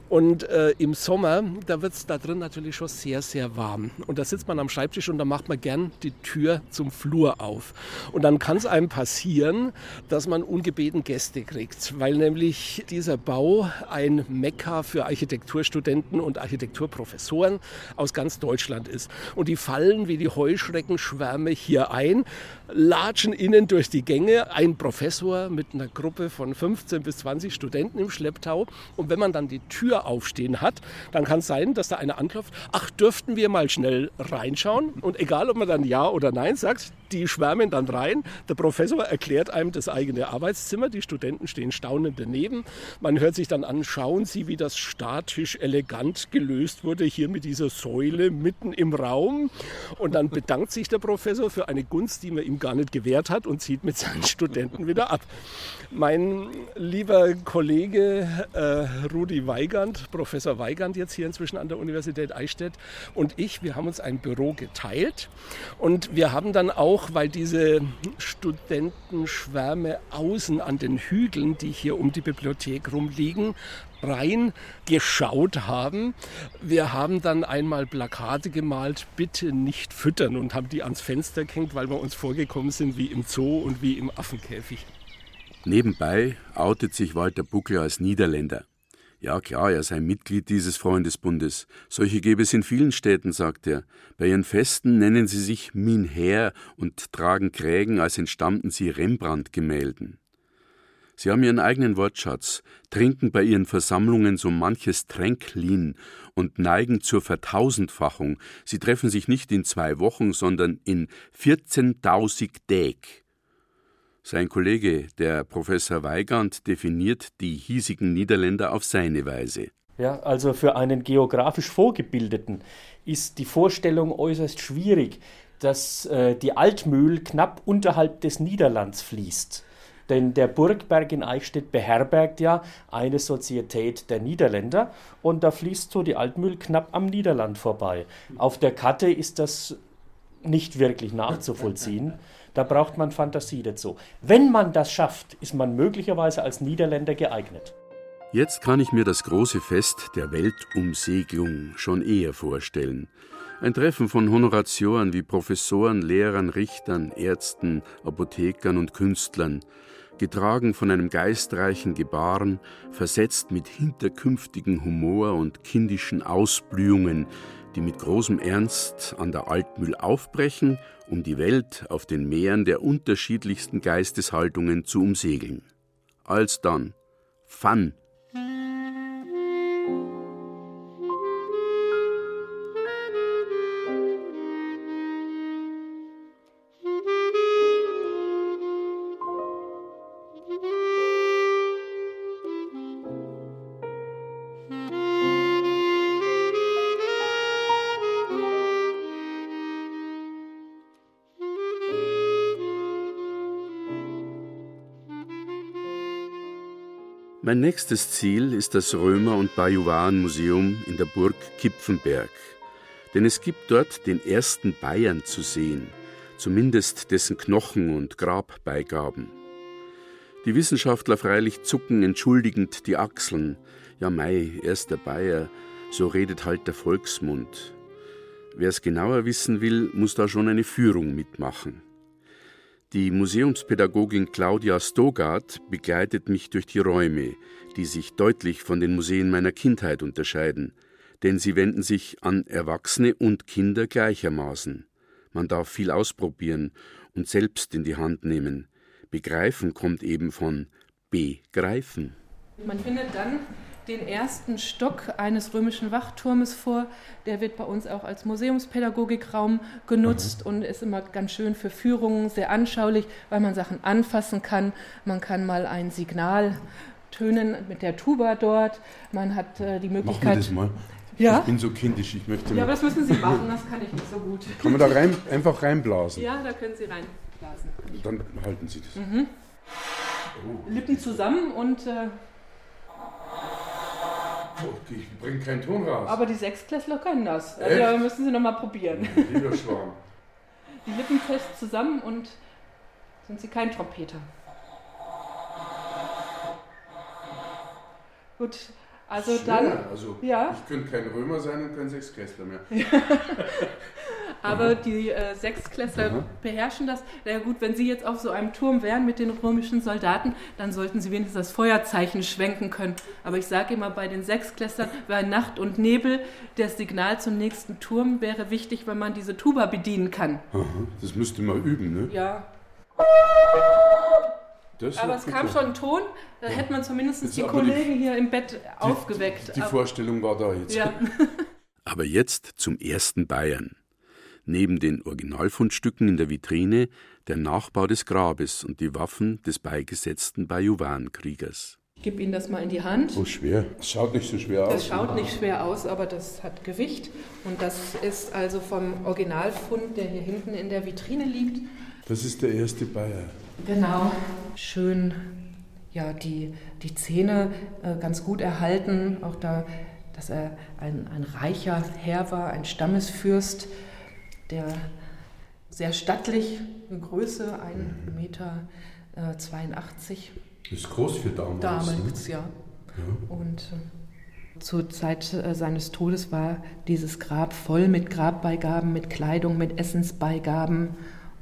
Und äh, im Sommer, da wird es da drin natürlich schon sehr, sehr warm. Und da sitzt man am Schreibtisch und da macht man gern die Tür zum Flur auf. Und dann kann es einem passieren, dass man ungebeten Gäste kriegt, weil nämlich dieser Bau ein Mekka für Architekturstudenten und Architekturprofessoren aus ganz Deutschland ist. Und die fallen wie die Heuschreckenschwärme hier ein, latschen innen durch die Gänge, ein Professor mit einer Gruppe von 15 bis 20 Studenten im Schlepptau. Und wenn man dann die Tür aufstehen hat, dann kann es sein, dass da einer anklopft, ach, dürften wir mal schnell reinschauen? Und egal, ob man dann Ja oder Nein sagt, die schwärmen dann rein. Der Professor erklärt einem das eigene Arbeitszimmer, die Studenten stehen staunend daneben. Man hört sich dann an, schauen Sie, wie das statisch elegant gelöst wurde, hier mit dieser Säule mitten im Raum. Und dann bedankt sich der Professor für eine Gunst, die man ihm gar nicht gewährt hat und zieht mit seinen Studenten wieder ab. Mein lieber Kollege äh, Rudi Weigand, Professor Weigand jetzt hier inzwischen an der Universität Eichstätt und ich, wir haben uns ein Büro geteilt und wir haben dann auch, weil diese Studentenschwärme außen an den Hügeln, die hier um die Bibliothek rumliegen, reingeschaut haben. Wir haben dann einmal Plakate gemalt, bitte nicht füttern und haben die ans Fenster gehängt, weil wir uns vorgekommen sind wie im Zoo und wie im Affenkäfig. Nebenbei outet sich Walter Buckler als Niederländer. Ja klar, er sei Mitglied dieses Freundesbundes. Solche gäbe es in vielen Städten, sagt er. Bei ihren Festen nennen sie sich Minher und tragen Krägen, als entstammten sie Rembrandt-Gemälden. Sie haben ihren eigenen Wortschatz, trinken bei ihren Versammlungen so manches Tränklin und neigen zur Vertausendfachung. Sie treffen sich nicht in zwei Wochen, sondern in 14.000 Däg. Sein Kollege, der Professor Weigand, definiert die hiesigen Niederländer auf seine Weise. Ja, also für einen geografisch Vorgebildeten ist die Vorstellung äußerst schwierig, dass äh, die Altmühl knapp unterhalb des Niederlands fließt. Denn der Burgberg in Eichstätt beherbergt ja eine Sozietät der Niederländer und da fließt so die Altmühl knapp am Niederland vorbei. Auf der Karte ist das nicht wirklich nachzuvollziehen. Da braucht man Fantasie dazu. Wenn man das schafft, ist man möglicherweise als Niederländer geeignet. Jetzt kann ich mir das große Fest der Weltumsegelung schon eher vorstellen. Ein Treffen von Honoratioren wie Professoren, Lehrern, Richtern, Ärzten, Apothekern und Künstlern, getragen von einem geistreichen Gebaren, versetzt mit hinterkünftigen Humor und kindischen Ausblühungen, die mit großem Ernst an der Altmühl aufbrechen, um die Welt auf den Meeren der unterschiedlichsten Geisteshaltungen zu umsegeln. Alsdann, Fun Mein nächstes Ziel ist das Römer- und Bajuwan-Museum in der Burg Kipfenberg. Denn es gibt dort den ersten Bayern zu sehen, zumindest dessen Knochen und Grabbeigaben. Die Wissenschaftler freilich zucken entschuldigend die Achseln. Ja, mei, erst der Bayer, so redet halt der Volksmund. Wer es genauer wissen will, muss da schon eine Führung mitmachen. Die Museumspädagogin Claudia Stogart begleitet mich durch die Räume, die sich deutlich von den Museen meiner Kindheit unterscheiden, denn sie wenden sich an Erwachsene und Kinder gleichermaßen. Man darf viel ausprobieren und selbst in die Hand nehmen. Begreifen kommt eben von begreifen. Man findet dann den ersten Stock eines römischen Wachturmes vor. Der wird bei uns auch als Museumspädagogikraum genutzt mhm. und ist immer ganz schön für Führungen, sehr anschaulich, weil man Sachen anfassen kann. Man kann mal ein Signal tönen mit der Tuba dort. Man hat äh, die Möglichkeit. Machen wir das mal. Ja? Ich bin so kindisch, ich möchte. Ja, aber das müssen Sie machen, das kann ich nicht so gut. Kann man da rein, einfach reinblasen? Ja, da können Sie rein blasen. Dann halten Sie das. Mhm. Oh. Lippen zusammen und. Äh, ich bringe keinen Ton raus. Aber die Sechsklässler können das. Also Echt? müssen Sie noch mal probieren. Lieber Schwarm. Die Lippen fest zusammen und sind Sie kein Trompeter. Gut, also Schwer. dann. Also ja. ich könnte kein Römer sein und kein Sechsklässler mehr. Aber die äh, Sechsklässler Aha. beherrschen das. Na ja, gut, wenn Sie jetzt auf so einem Turm wären mit den römischen Soldaten, dann sollten Sie wenigstens das Feuerzeichen schwenken können. Aber ich sage immer, bei den Sechsklässlern bei Nacht und Nebel, das Signal zum nächsten Turm wäre wichtig, wenn man diese Tuba bedienen kann. Aha. Das müsste man üben, ne? Ja. Das aber es kam schon ein Ton, da ja. hätte man zumindest die Kollegen die, hier im Bett die, aufgeweckt. Die, die Vorstellung war da jetzt. Ja. aber jetzt zum ersten Bayern neben den Originalfundstücken in der Vitrine der Nachbau des Grabes und die Waffen des beigesetzten Bajuwan-Kriegers. Ich gebe Ihnen das mal in die Hand. Oh, schwer. Es schaut nicht so schwer aus. Das schaut nicht schwer aus, aber das hat Gewicht. Und das ist also vom Originalfund, der hier hinten in der Vitrine liegt. Das ist der erste Bayer. Genau. Schön, ja, die, die Zähne äh, ganz gut erhalten. Auch da, dass er ein, ein reicher Herr war, ein Stammesfürst der sehr stattlich, Größe 1,82 Meter. Äh, 82. Ist groß für damals. Damals, ne? ja. ja. Und äh, zur Zeit äh, seines Todes war dieses Grab voll mit Grabbeigaben, mit Kleidung, mit Essensbeigaben.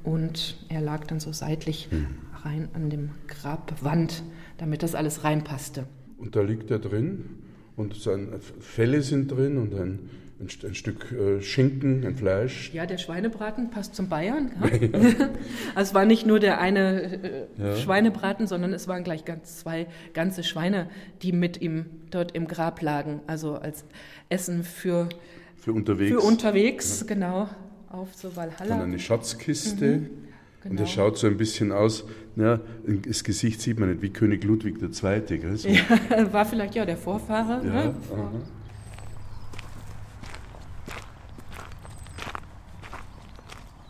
Und er lag dann so seitlich hm. rein an dem Grabwand, damit das alles reinpasste. Und da liegt er drin und seine Felle sind drin und ein ein, ein Stück äh, Schinken, ein Fleisch. Ja, der Schweinebraten passt zum Bayern. Ja? also es war nicht nur der eine äh, ja. Schweinebraten, sondern es waren gleich ganz zwei ganze Schweine, die mit ihm dort im Grab lagen. Also als Essen für, für unterwegs. Für unterwegs, ja. genau, auf so Valhalla. Dann eine Schatzkiste. Mhm. Genau. Und er schaut so ein bisschen aus, ja, das Gesicht sieht man nicht wie König Ludwig II. Gell? So. Ja, war vielleicht ja der Vorfahre. Ja, ne?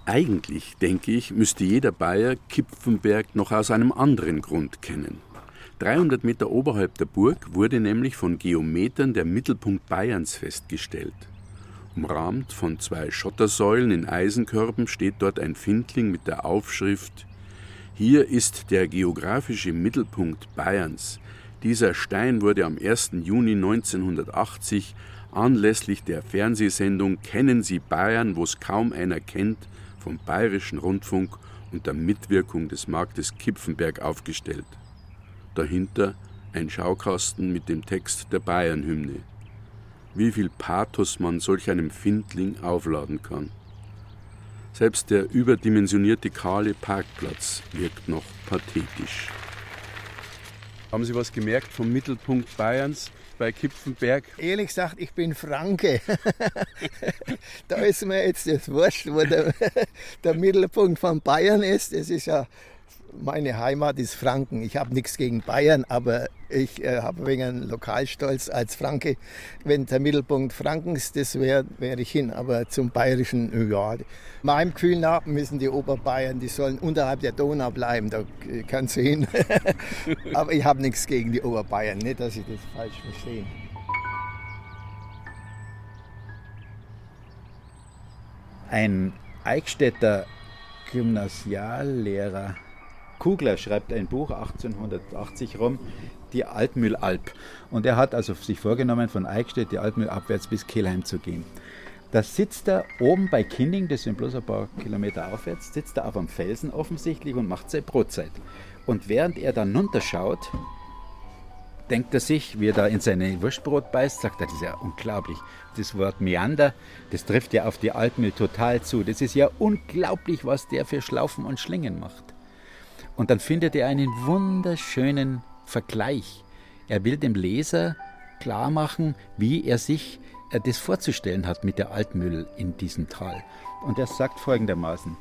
Eigentlich, denke ich, müsste jeder Bayer Kipfenberg noch aus einem anderen Grund kennen. 300 Meter oberhalb der Burg wurde nämlich von Geometern der Mittelpunkt Bayerns festgestellt. Umrahmt von zwei Schottersäulen in Eisenkörben steht dort ein Findling mit der Aufschrift Hier ist der geografische Mittelpunkt Bayerns. Dieser Stein wurde am 1. Juni 1980 anlässlich der Fernsehsendung Kennen Sie Bayern, wo es kaum einer kennt, vom Bayerischen Rundfunk unter Mitwirkung des Marktes Kipfenberg aufgestellt. Dahinter ein Schaukasten mit dem Text der Bayernhymne. Wie viel Pathos man solch einem Findling aufladen kann. Selbst der überdimensionierte kahle Parkplatz wirkt noch pathetisch. Haben Sie was gemerkt vom Mittelpunkt Bayerns? Bei Kipfenberg? Ehrlich gesagt, ich bin Franke. da ist mir jetzt das wurscht, wo der, der Mittelpunkt von Bayern ist. Es ist ja meine Heimat ist Franken. Ich habe nichts gegen Bayern, aber ich äh, habe wegen Lokalstolz als Franke. Wenn der Mittelpunkt Frankens das wäre, wäre ich hin. Aber zum Bayerischen, ja, meinem Gefühl nach müssen die Oberbayern, die sollen unterhalb der Donau bleiben. Da kannst du hin. aber ich habe nichts gegen die Oberbayern. Nicht, dass ich das falsch verstehe. Ein Eichstätter Gymnasiallehrer. Kugler schreibt ein Buch 1880 rum, die Altmühlalp. Und er hat also sich vorgenommen, von Eichstätt die Altmühl abwärts bis Kelheim zu gehen. Da sitzt er oben bei Kinding, das sind bloß ein paar Kilometer aufwärts, sitzt er auf einem Felsen offensichtlich und macht seine Brotzeit. Und während er dann runterschaut, denkt er sich, wie er da in seine Wurstbrot beißt, sagt er, das ist ja unglaublich. Das Wort Meander, das trifft ja auf die Altmühl total zu. Das ist ja unglaublich, was der für Schlaufen und Schlingen macht. Und dann findet er einen wunderschönen Vergleich. Er will dem Leser klar machen, wie er sich äh, das vorzustellen hat mit der Altmühl in diesem Tal. Und er sagt folgendermaßen,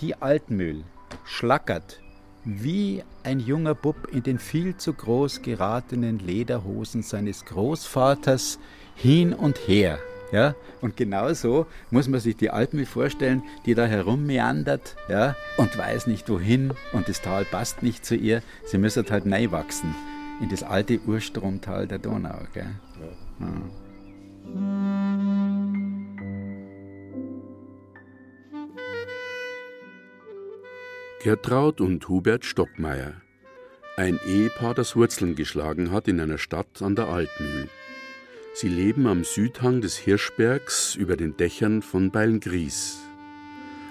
die Altmühl schlackert wie ein junger Bub in den viel zu groß geratenen Lederhosen seines Großvaters hin und her. Ja, und genau so muss man sich die Alpen vorstellen, die da herummeandert ja, und weiß nicht wohin und das Tal passt nicht zu ihr. Sie müssen halt neu wachsen in das alte Urstromtal der Donau. Gell? Ja. Gertraud und Hubert Stockmeier. Ein Ehepaar, das Wurzeln geschlagen hat in einer Stadt an der Altmühl. Sie leben am Südhang des Hirschbergs über den Dächern von Beilngries.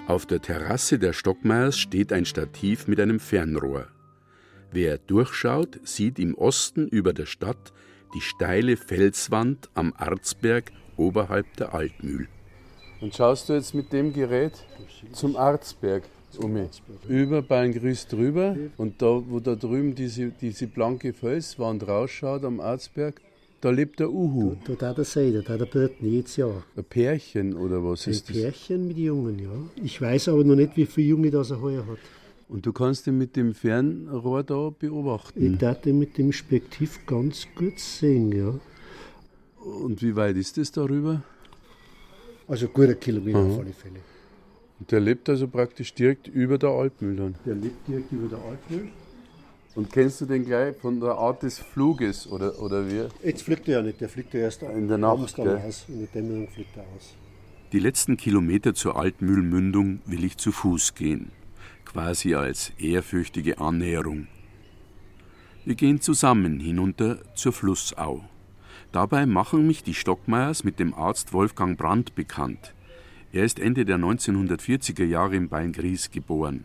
Auf der Terrasse der Stockmeiers steht ein Stativ mit einem Fernrohr. Wer durchschaut, sieht im Osten über der Stadt die steile Felswand am Arzberg oberhalb der Altmühl. Und schaust du jetzt mit dem Gerät zum Arzberg? Umi. Über Beingries drüber und da, wo da drüben diese, diese blanke Felswand rausschaut am Arzberg, da lebt der Uhu. Da, da der sein, da der Birten jedes Jahr. Ein Pärchen oder was Ein ist das? Ein Pärchen mit Jungen, ja. Ich weiß aber noch nicht, wie viele Junge das er heuer hat. Und du kannst ihn mit dem Fernrohr da beobachten? Ich darf den mit dem Spektiv ganz gut sehen, ja. Und wie weit ist das darüber? Also guter Kilometer Aha. auf alle Fälle. Und der lebt also praktisch direkt über der Alpmühl dann. Der lebt direkt über der Alpmühl. Und kennst du den gleich von der Art des Fluges oder, oder wie? Jetzt fliegt er ja nicht, der fliegt ja erst in der Nacht. Gell? aus. In der Dämmerung fliegt er aus. Die letzten Kilometer zur Altmühlmündung will ich zu Fuß gehen, quasi als ehrfürchtige Annäherung. Wir gehen zusammen hinunter zur Flussau. Dabei machen mich die Stockmeiers mit dem Arzt Wolfgang Brandt bekannt. Er ist Ende der 1940er Jahre in Beingries geboren.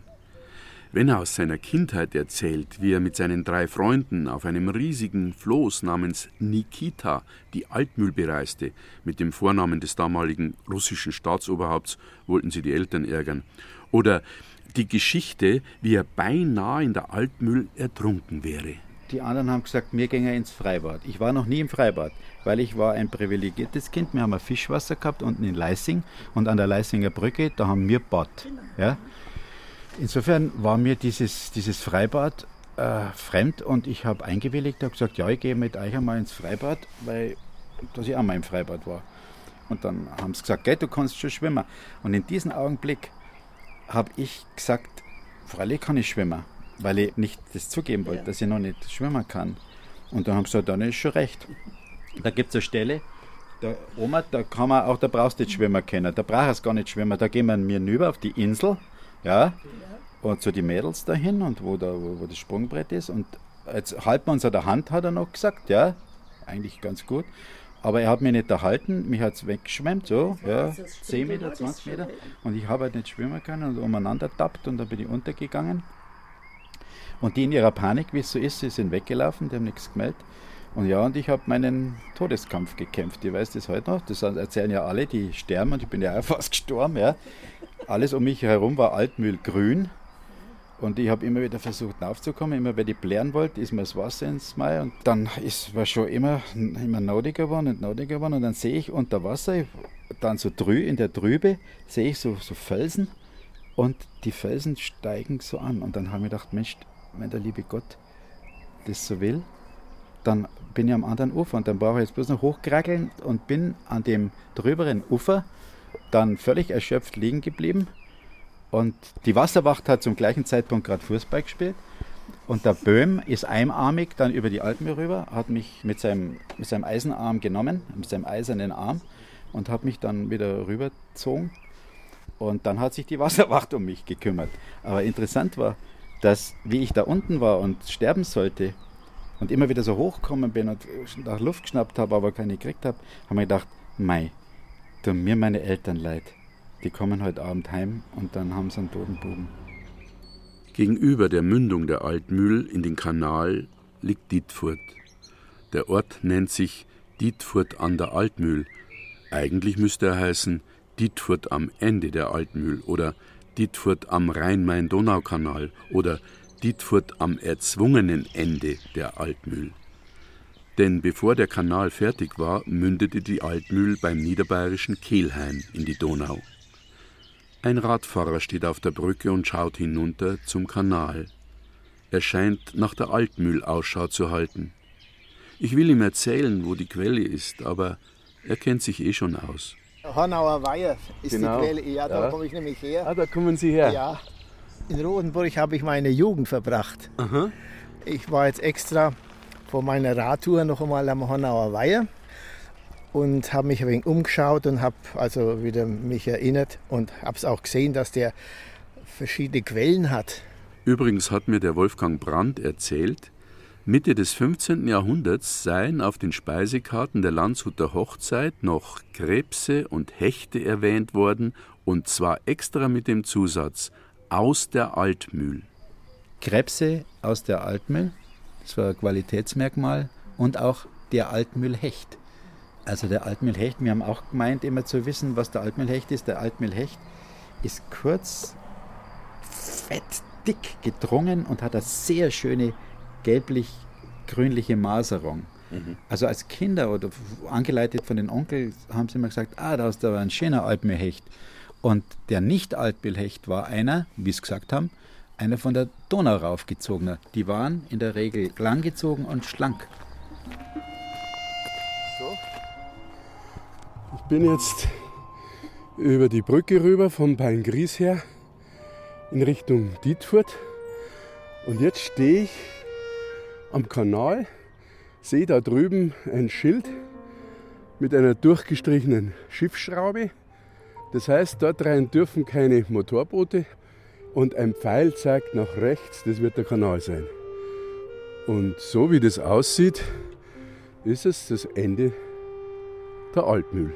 Wenn er aus seiner Kindheit erzählt, wie er mit seinen drei Freunden auf einem riesigen Floß namens Nikita die Altmühl bereiste, mit dem Vornamen des damaligen russischen Staatsoberhaupts wollten sie die Eltern ärgern, oder die Geschichte, wie er beinahe in der Altmühl ertrunken wäre. Die anderen haben gesagt, wir gehen ins Freibad. Ich war noch nie im Freibad, weil ich war ein privilegiertes Kind. Wir haben ein Fischwasser gehabt unten in Leising und an der Leisinger Brücke, da haben wir Bad. Ja? Insofern war mir dieses, dieses Freibad äh, fremd und ich habe eingewilligt, habe gesagt, ja, ich gehe mit euch einmal ins Freibad, weil dass ich auch mal im Freibad war. Und dann haben sie gesagt, gell, du kannst schon schwimmen. Und in diesem Augenblick habe ich gesagt, freilich kann ich schwimmen, weil ich nicht das zugeben wollte, dass ich noch nicht schwimmen kann. Und dann haben sie gesagt, dann ist schon recht. Da gibt es eine Stelle, da, Oma, da kann man auch, da brauchst du nicht schwimmen können. Da brauchst du gar nicht schwimmen. Da gehen wir mir hinüber auf die Insel, ja, und zu den Mädels dahin und wo, da, wo, wo das Sprungbrett ist. Und jetzt halten wir uns an der Hand, hat er noch gesagt, ja, eigentlich ganz gut. Aber er hat mich nicht erhalten, mich hat es weggeschwemmt, so, ja, 10 Meter, 20 Meter. Und ich habe halt nicht schwimmen können und umeinander tappt und dann bin ich untergegangen. Und die in ihrer Panik, wie es so ist, sie sind weggelaufen, die haben nichts gemeldet. Und ja, und ich habe meinen Todeskampf gekämpft. Ich weiß das heute noch. Das erzählen ja alle, die sterben und ich bin ja auch fast gestorben. Ja. Alles um mich herum war Altmühlgrün. Und ich habe immer wieder versucht aufzukommen. Immer wenn ich blären wollte, ist mir das Wasser ins Mai. Und dann ist war schon immer, immer naudiger geworden und naudiger geworden. Und dann sehe ich unter Wasser, dann so drü, in der Trübe, sehe ich so, so Felsen. Und die Felsen steigen so an. Und dann habe ich gedacht, Mensch, wenn der liebe Gott das so will, dann bin ich am anderen Ufer und dann brauche ich jetzt bloß noch hochkrackeln und bin an dem drüberen Ufer dann völlig erschöpft liegen geblieben. Und die Wasserwacht hat zum gleichen Zeitpunkt gerade Fußball gespielt. Und der Böhm ist einarmig dann über die Alpen rüber, hat mich mit seinem, mit seinem Eisenarm genommen, mit seinem eisernen Arm und hat mich dann wieder rübergezogen. Und dann hat sich die Wasserwacht um mich gekümmert. Aber interessant war, dass wie ich da unten war und sterben sollte und immer wieder so hochgekommen bin und nach Luft geschnappt habe, aber keine gekriegt habe, habe ich gedacht, mei, tun mir meine Eltern leid. Die kommen heute Abend heim und dann haben sie einen toten Buben. Gegenüber der Mündung der Altmühl in den Kanal liegt Dietfurt. Der Ort nennt sich Dietfurt an der Altmühl. Eigentlich müsste er heißen Dietfurt am Ende der Altmühl oder Dietfurt am Rhein-Main-Donau-Kanal oder Dietfurt am erzwungenen Ende der Altmühl. Denn bevor der Kanal fertig war, mündete die Altmühl beim niederbayerischen Kehlheim in die Donau. Ein Radfahrer steht auf der Brücke und schaut hinunter zum Kanal. Er scheint nach der Altmühl Ausschau zu halten. Ich will ihm erzählen, wo die Quelle ist, aber er kennt sich eh schon aus. Hornauer Weiher ist Genau. die Quelle. Ja, da Ja. komme ich nämlich her. Ah, da kommen Sie her. Ja. In Rodenburg habe ich meine Jugend verbracht. Aha. Ich war jetzt extra vor meiner Radtour noch einmal am Hornauer Weiher und habe mich ein wenig umgeschaut und habe also wieder mich erinnert und habe es auch gesehen, dass der verschiedene Quellen hat. Übrigens hat mir der Wolfgang Brandt erzählt, Mitte des 15. Jahrhunderts seien auf den Speisekarten der Landshuter Hochzeit noch Krebse und Hechte erwähnt worden, und zwar extra mit dem Zusatz aus der Altmühl. Krebse aus der Altmühl, das war ein Qualitätsmerkmal, und auch der Altmühlhecht. Also der Altmühlhecht, wir haben auch gemeint, immer zu wissen, was der Altmühlhecht ist. Der Altmühlhecht ist kurz, fett, dick gedrungen und hat eine sehr schöne gelblich-grünliche Maserung. Also als Kinder oder angeleitet von den Onkel haben sie immer gesagt, ah, da ist aber ein schöner Altmühlhecht. Und der Nicht-Altmühlhecht war einer, wie sie gesagt haben, einer von der Donau raufgezogener. Die waren in der Regel langgezogen und schlank. Ich bin jetzt über die Brücke rüber vom Beingries her in Richtung Dietfurt. Und jetzt stehe ich am Kanal, sehe da drüben ein Schild mit einer durchgestrichenen Schiffsschraube. Das heißt, dort rein dürfen keine Motorboote und ein Pfeil zeigt nach rechts, das wird der Kanal sein. Und so wie das aussieht, ist es das Ende der Altmühl.